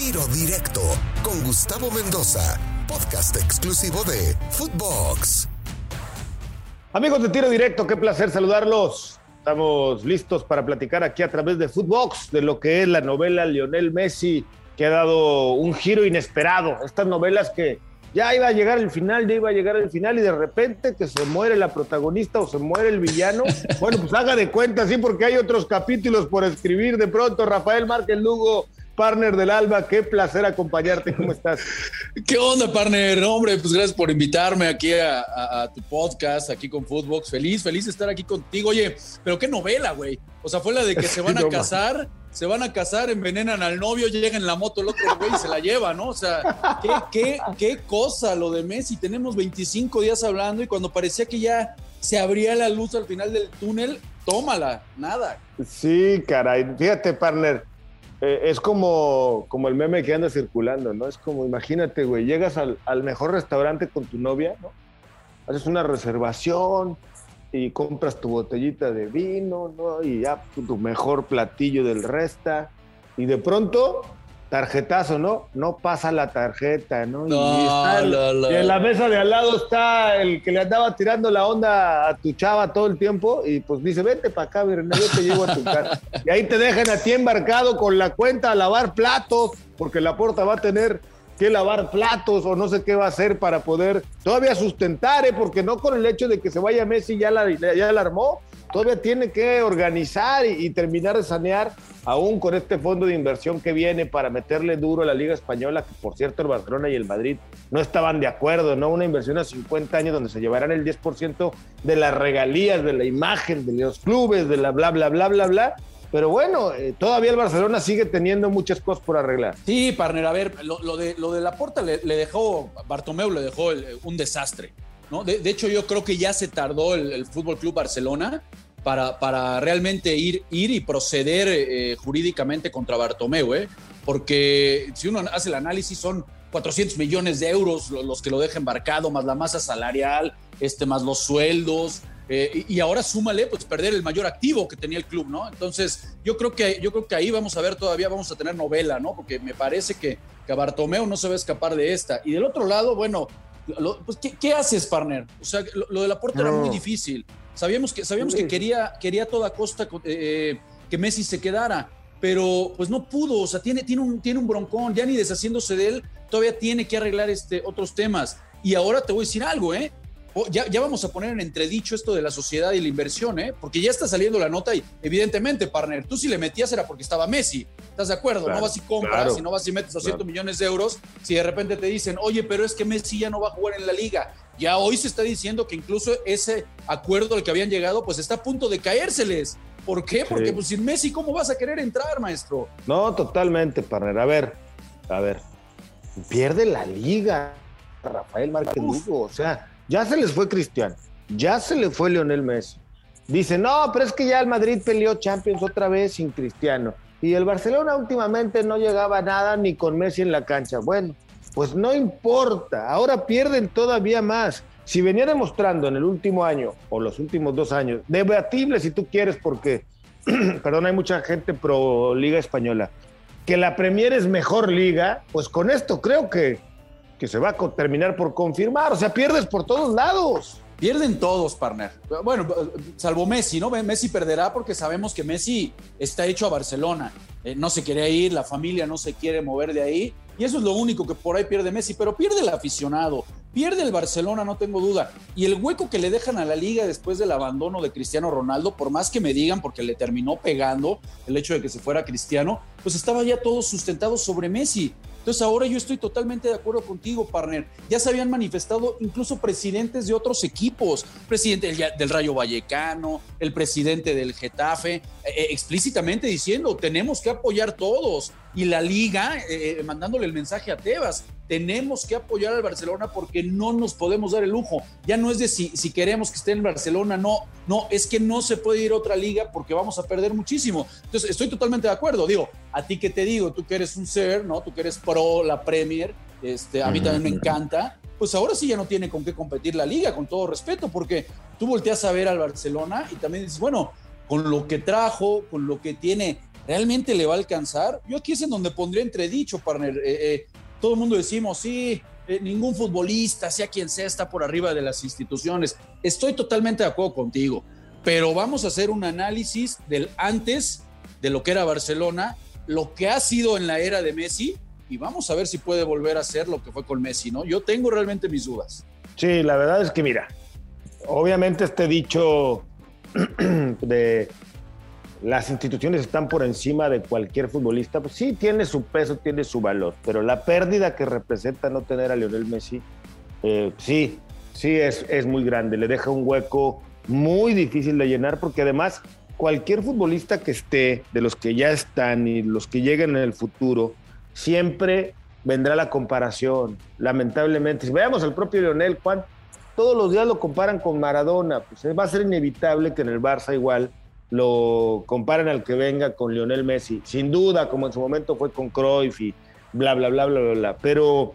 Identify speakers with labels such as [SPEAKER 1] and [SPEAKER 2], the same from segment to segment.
[SPEAKER 1] Tiro Directo con Gustavo Mendoza, podcast exclusivo de Footbox.
[SPEAKER 2] Amigos de Tiro Directo, qué placer saludarlos. Estamos listos para platicar aquí a través de Footbox de lo que es la novela Lionel Messi, que ha dado un giro inesperado. Estas novelas que ya iba a llegar el final, ya iba a llegar el final y de repente que se muere la protagonista o se muere el villano. Bueno, pues haga de cuenta, sí, porque hay otros capítulos por escribir de pronto. Rafael Márquez Lugo, partner del Alba, qué placer acompañarte. ¿Cómo estás?
[SPEAKER 3] ¿Qué onda, partner? Hombre, pues gracias por invitarme aquí a, tu podcast, aquí con Footbox. Feliz, feliz de estar aquí contigo. Oye, pero qué novela, güey. O sea, fue la de que se van a casar se van a casar, envenenan al novio, llega en la moto el otro güey y se la lleva, ¿no? O sea, ¿qué, qué, qué cosa lo de Messi. Tenemos 25 días hablando y cuando parecía que ya se abría la luz al final del túnel, tómala, nada.
[SPEAKER 2] Sí, caray. Fíjate, partner, eh, es como, como el meme que anda circulando, ¿no? Es como, imagínate, güey, llegas al, al mejor restaurante con tu novia, ¿no? Haces una reservación, y compras tu botellita de vino, ¿no? Y ya tu mejor platillo del resta. Y de pronto, tarjetazo, ¿no? No pasa la tarjeta, ¿no? y, en la mesa de al lado está el que le andaba tirando la onda a tu chava todo el tiempo y pues dice, vente para acá, Virgen, yo te llevo a tu casa. y ahí te dejan a ti embarcado con la cuenta a lavar platos, porque la puerta va a tener que lavar platos o no sé qué va a hacer para poder todavía sustentar, ¿eh? porque no con el hecho de que se vaya Messi ya la, ya la armó, todavía tiene que organizar y, terminar de sanear, aún con este fondo de inversión que viene para meterle duro a la Liga Española, que por cierto el Barcelona y el Madrid no estaban de acuerdo, ¿no? Una inversión a 50 años donde se llevarán el 10% de las regalías, de la imagen, de los clubes, de la bla, bla, bla, bla, bla pero bueno, eh, todavía el Barcelona sigue teniendo muchas cosas por arreglar.
[SPEAKER 3] Sí, partner, a ver, lo, de, lo de la porta le, dejó, Bartomeu le dejó un desastre. ¿no? De, hecho, yo creo que ya se tardó el, Fútbol Club Barcelona para, para, realmente ir, ir y proceder eh, jurídicamente contra Bartomeu, ¿eh? porque si uno hace el análisis son 400 millones de euros los que lo deja embarcado, más la masa salarial, este, más los sueldos, eh, y ahora súmale, pues perder el mayor activo que tenía el club, ¿no? Entonces, yo creo que, yo creo que ahí vamos a ver todavía, vamos a tener novela, ¿no? Porque me parece que, que Bartomeu no se va a escapar de esta. Y del otro lado, bueno, pues, ¿qué, haces, partner? O sea, lo, de la puerta era muy difícil. Sabíamos que, sabíamos que quería, quería a toda costa eh, que Messi se quedara, pero pues no pudo, o sea, tiene, tiene, un, tiene un broncón, ya ni deshaciéndose de él, todavía tiene que arreglar este, otros temas. Y ahora te voy a decir algo, ¿eh? Oh, ya, vamos a poner en entredicho esto de la sociedad y la inversión, ¿eh? Porque ya está saliendo la nota y evidentemente, partner, tú si le metías era porque estaba Messi. ¿Estás de acuerdo? no vas y compras, si no vas y metes 200 millones de euros, si de repente te dicen, oye, pero es que Messi ya no va a jugar en la liga. Ya hoy se está diciendo que incluso ese acuerdo al que habían llegado, pues está a punto de caérseles. ¿Por qué? Porque pues sin Messi, ¿cómo vas a querer entrar, maestro?
[SPEAKER 2] No, totalmente, partner. A ver, a ver. Pierde la liga, Rafael Márquez Lugo. O sea, ya se les fue Cristiano, ya se le fue Lionel Messi. Dice, no, pero es que ya el Madrid peleó Champions otra vez sin Cristiano. Y el Barcelona últimamente no llegaba a nada ni con Messi en la cancha. Bueno, pues no importa, ahora pierden todavía más. Si venía demostrando en el último año o los últimos dos años, debatible si tú quieres, porque, perdón, hay mucha gente pro Liga Española, que la Premier es mejor liga, pues con esto creo que que se va a terminar por confirmar. O sea, pierdes por todos lados.
[SPEAKER 3] Pierden todos, partner. Bueno, salvo Messi, ¿no? Messi perderá porque sabemos que Messi está hecho a Barcelona. Eh, no se quiere ir, la familia no se quiere mover de ahí. Y eso es lo único que por ahí pierde Messi. Pero pierde el aficionado, pierde el Barcelona, no tengo duda. Y el hueco que le dejan a la liga después del abandono de Cristiano Ronaldo, por más que me digan, porque le terminó pegando el hecho de que se fuera Cristiano, pues estaba ya todo sustentado sobre Messi. Entonces ahora yo estoy totalmente de acuerdo contigo, partner. Ya se habían manifestado incluso presidentes de otros equipos, presidente del, Rayo Vallecano, el presidente del Getafe, eh, eh, explícitamente diciendo, tenemos que apoyar todos. Y la liga eh, mandándole el mensaje a Tebas, tenemos que apoyar al Barcelona porque no nos podemos dar el lujo. Ya no es de si, si queremos que esté en Barcelona, no, no, es que no se puede ir a otra liga porque vamos a perder muchísimo. Entonces, estoy totalmente de acuerdo. Digo, a ti que te digo, tú que eres un ser, ¿no? Tú que eres pro la Premier, este, a mí también me encanta. Pues ahora sí ya no tiene con qué competir la liga, con todo respeto, porque tú volteas a ver al Barcelona y también dices, bueno, con lo que trajo, con lo que tiene, ¿realmente le va a alcanzar? Yo aquí es en donde pondría entredicho, partner. Eh, eh, todo el mundo decimos, sí, eh, ningún futbolista, sea quien sea, está por arriba de las instituciones. Estoy totalmente de acuerdo contigo, pero vamos a hacer un análisis del antes de lo que era Barcelona, lo que ha sido en la era de Messi, y vamos a ver si puede volver a ser lo que fue con Messi, ¿no? Yo tengo realmente mis dudas.
[SPEAKER 2] Sí, la verdad es que mira, obviamente este dicho de las instituciones están por encima de cualquier futbolista, pues sí tiene su peso, tiene su valor, pero la pérdida que representa no tener a Lionel Messi, eh, sí, sí es, es muy grande, le deja un hueco muy difícil de llenar porque además cualquier futbolista que esté, de los que ya están y los que lleguen en el futuro, siempre vendrá la comparación, lamentablemente. Si veamos al propio Lionel, Juan, todos los días lo comparan con Maradona, pues va a ser inevitable que en el Barça igual lo comparen al que venga con Lionel Messi, sin duda, como en su momento fue con Cruyff y bla, bla, bla, bla, bla, bla. Pero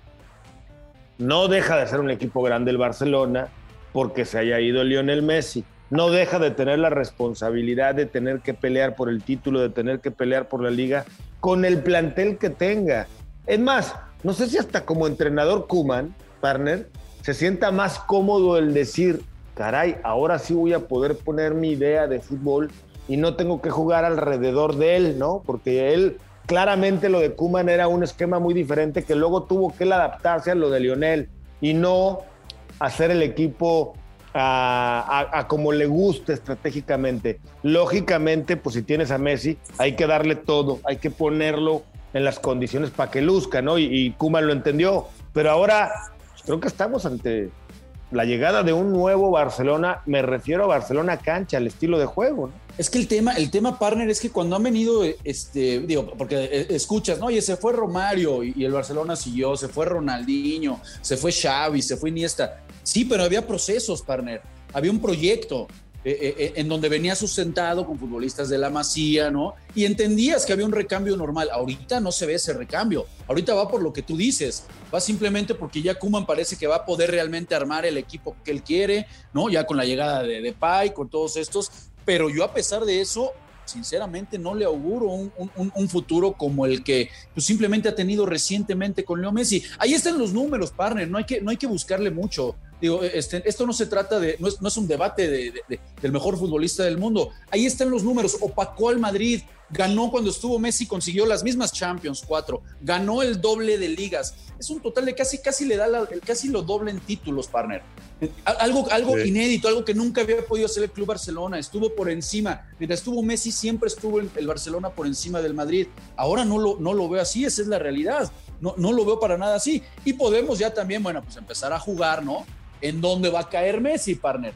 [SPEAKER 2] no deja de ser un equipo grande el Barcelona porque se haya ido Lionel Messi. No deja de tener la responsabilidad de tener que pelear por el título, de tener que pelear por la liga con el plantel que tenga. Es más, no sé si hasta como entrenador Kuman, partner, se sienta más cómodo el decir, caray, ahora sí voy a poder poner mi idea de fútbol y no tengo que jugar alrededor de él, ¿no? Porque él claramente lo de Kuman era un esquema muy diferente que luego tuvo que adaptarse a lo de Lionel y no hacer el equipo a, como le guste estratégicamente. Lógicamente, pues si tienes a Messi, hay que darle todo, hay que ponerlo en las condiciones para que luzca, ¿no? Y, y Kuman lo entendió. Pero ahora pues, creo que estamos ante la llegada de un nuevo Barcelona, me refiero a Barcelona cancha, al estilo de juego. ¿no?
[SPEAKER 3] Es que el tema, el tema partner es que cuando han venido, este, digo, porque eh, escuchas, ¿no? Oye, se fue Romario y, el Barcelona siguió, se fue Ronaldinho, se fue Xavi, se fue Iniesta. Sí, pero había procesos, partner. Había un proyecto. Eh, eh, en donde venía sustentado con futbolistas de la Masía, ¿no? Y entendías que había un recambio normal. Ahorita no se ve ese recambio. Ahorita va por lo que tú dices. Va simplemente porque ya Kuman parece que va a poder realmente armar el equipo que él quiere, ¿no? Ya con la llegada de Depay, con todos estos. Pero yo a pesar de eso, sinceramente no le auguro un, futuro como el que pues, simplemente ha tenido recientemente con Leo Messi. Ahí están los números, partner, no hay que, no hay que buscarle mucho. Digo, este, esto no se trata de, no es, un debate del mejor futbolista del mundo. Ahí están los números. Opacó al Madrid, ganó cuando estuvo Messi, consiguió las mismas Champions, cuatro, ganó el doble de ligas. Es un total de casi, casi le da casi lo doble en títulos, partner. Algo, algo inédito, algo que nunca había podido hacer el Club Barcelona. Estuvo por encima. Mientras estuvo Messi, siempre estuvo el Barcelona por encima del Madrid. Ahora no lo, no lo veo así, esa es la realidad. No, no lo veo para nada así. Y podemos ya también, bueno, pues empezar a jugar, ¿no? En dónde va a caer Messi, partner.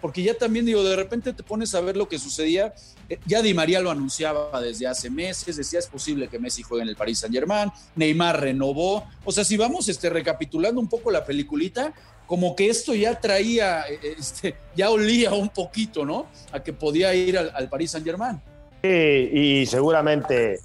[SPEAKER 3] Porque ya también digo, de repente te pones a ver lo que sucedía. Eh, ya Di María lo anunciaba desde hace meses, decía es posible que Messi juegue en el Paris Saint Germain, Neymar renovó. O sea, si vamos este, recapitulando un poco la peliculita, como que esto ya traía, eh, eh, este, ya olía un poquito, ¿no? A que podía ir al, al Paris Saint Germain.
[SPEAKER 2] Sí, y seguramente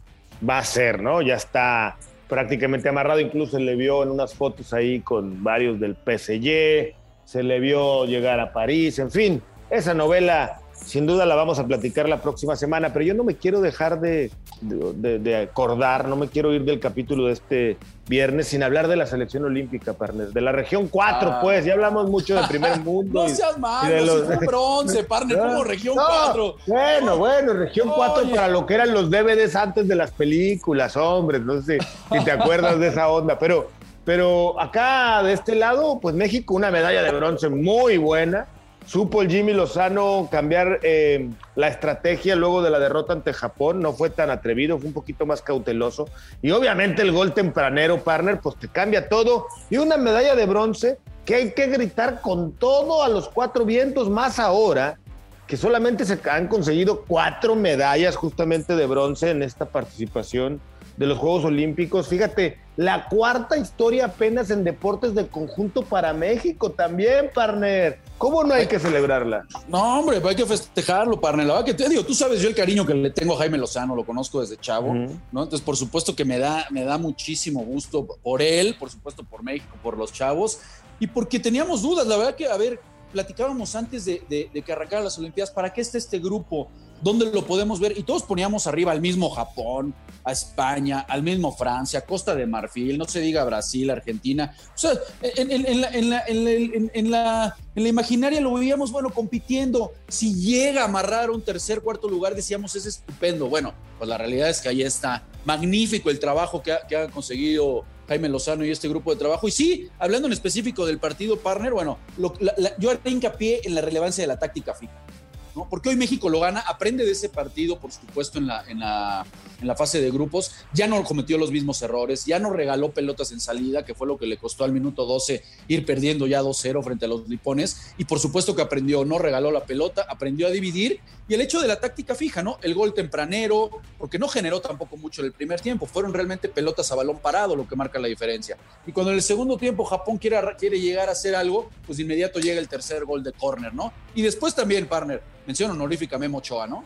[SPEAKER 2] va a ser, ¿no? Ya está prácticamente amarrado, incluso se le vio en unas fotos ahí con varios del PSG, se le vio llegar a París, en fin, esa novela sin duda la vamos a platicar la próxima semana, pero yo no me quiero dejar de, de, acordar, no me quiero ir del capítulo de este viernes sin hablar de la selección olímpica, partner, de la región 4, ah. pues, ya hablamos mucho del primer mundo.
[SPEAKER 3] no seas malo, los... si bronce, partner, como región 4.
[SPEAKER 2] Bueno, bueno, región 4 para lo que eran los DVDs antes de las películas, hombre, no sé si te acuerdas de esa onda, pero, pero acá de este lado, pues México, una medalla de bronce muy buena Supo el Jimmy Lozano cambiar eh, la estrategia luego de la derrota ante Japón, no fue tan atrevido, fue un poquito más cauteloso. Y obviamente el gol tempranero, partner, pues te cambia todo. Y una medalla de bronce que hay que gritar con todo a los cuatro vientos, más ahora que solamente se han conseguido cuatro medallas justamente de bronce en esta participación de los Juegos Olímpicos. Fíjate, la cuarta historia apenas en deportes de conjunto para México también, partner. ¿Cómo no hay que celebrarla?
[SPEAKER 3] No, hombre, hay que festejarlo, partner. La verdad que te digo, tú sabes yo el cariño que le tengo a Jaime Lozano, lo conozco desde chavo, ¿no? Entonces, por supuesto que me da, me da muchísimo gusto por él, por supuesto por México, por los chavos, y porque teníamos dudas, la verdad que, a ver, platicábamos antes de, de que arrancaran las Olimpiadas, ¿para qué está este grupo? ¿Dónde lo podemos ver? Y todos poníamos arriba al mismo Japón, a España, al mismo Francia, Costa de Marfil, no se diga Brasil, Argentina. O sea, en, la, imaginaria lo veíamos, bueno, compitiendo. Si llega a amarrar un tercer, cuarto lugar, decíamos, es estupendo. Bueno, pues la realidad es que ahí está magnífico el trabajo que ha, conseguido Jaime Lozano y este grupo de trabajo. Y sí, hablando en específico del partido partner, bueno, yo haré hincapié en la relevancia de la táctica fija. Porque hoy México lo gana, aprende de ese partido, por supuesto, en la, en la, fase de grupos, ya no cometió los mismos errores, ya no regaló pelotas en salida, que fue lo que le costó al minuto 12 ir perdiendo ya 2-0 frente a los Lipones, y por supuesto que aprendió, no regaló la pelota, aprendió a dividir, y el hecho de la táctica fija, ¿no? El gol tempranero, porque no generó tampoco mucho en el primer tiempo, fueron realmente pelotas a balón parado lo que marca la diferencia. Y cuando en el segundo tiempo Japón quiere, quiere llegar a hacer algo, pues de inmediato llega el tercer gol de córner, ¿no? Y después también, partner, mención honorífica Memo Ochoa, ¿no?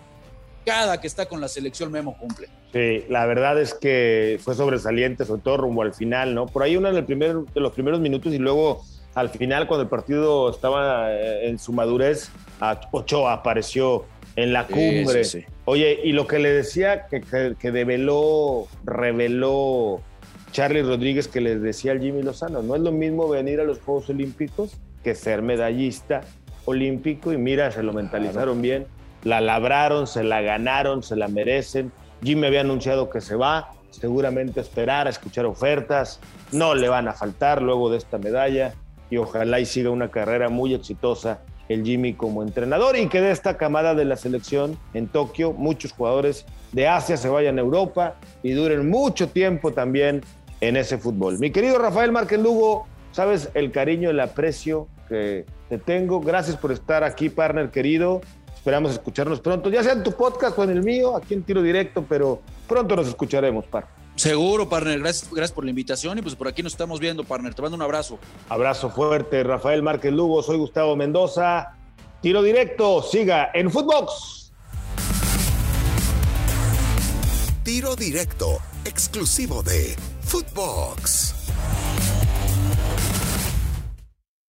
[SPEAKER 3] Cada que está con la selección Memo cumple.
[SPEAKER 2] Sí, la verdad es que fue sobresaliente, sobre todo rumbo al final, ¿no? Por ahí uno el primer, de los primeros minutos y luego al final, cuando el partido estaba eh, en su madurez, Ochoa apareció en la cumbre. Oye, y lo que le decía que, que, que, develó, reveló Charlie Rodríguez, que les decía al Jimmy Lozano, no es lo mismo venir a los Juegos Olímpicos que ser medallista olímpico y mira, se lo mentalizaron bien, la labraron, se la ganaron, se la merecen. Jimmy había anunciado que se va, seguramente esperar a escuchar ofertas, no le van a faltar luego de esta medalla y ojalá y siga una carrera muy exitosa el Jimmy como entrenador y que de esta camada de la selección en Tokio muchos jugadores de Asia se vayan a Europa y duren mucho tiempo también en ese fútbol. Mi querido Rafael Márquez Lugo, sabes el cariño, el aprecio que te tengo. Gracias por estar aquí, partner querido. Esperamos escucharnos pronto, ya sea en tu podcast o en el mío, aquí en tiro directo, pero pronto nos escucharemos, par.
[SPEAKER 3] Seguro, partner. Gracias, gracias por la invitación y pues por aquí nos estamos viendo, partner. Te mando un abrazo.
[SPEAKER 2] Abrazo fuerte, Rafael Márquez Lugo. Soy Gustavo Mendoza. Tiro directo, siga en Footbox.
[SPEAKER 1] Tiro directo, exclusivo de Footbox.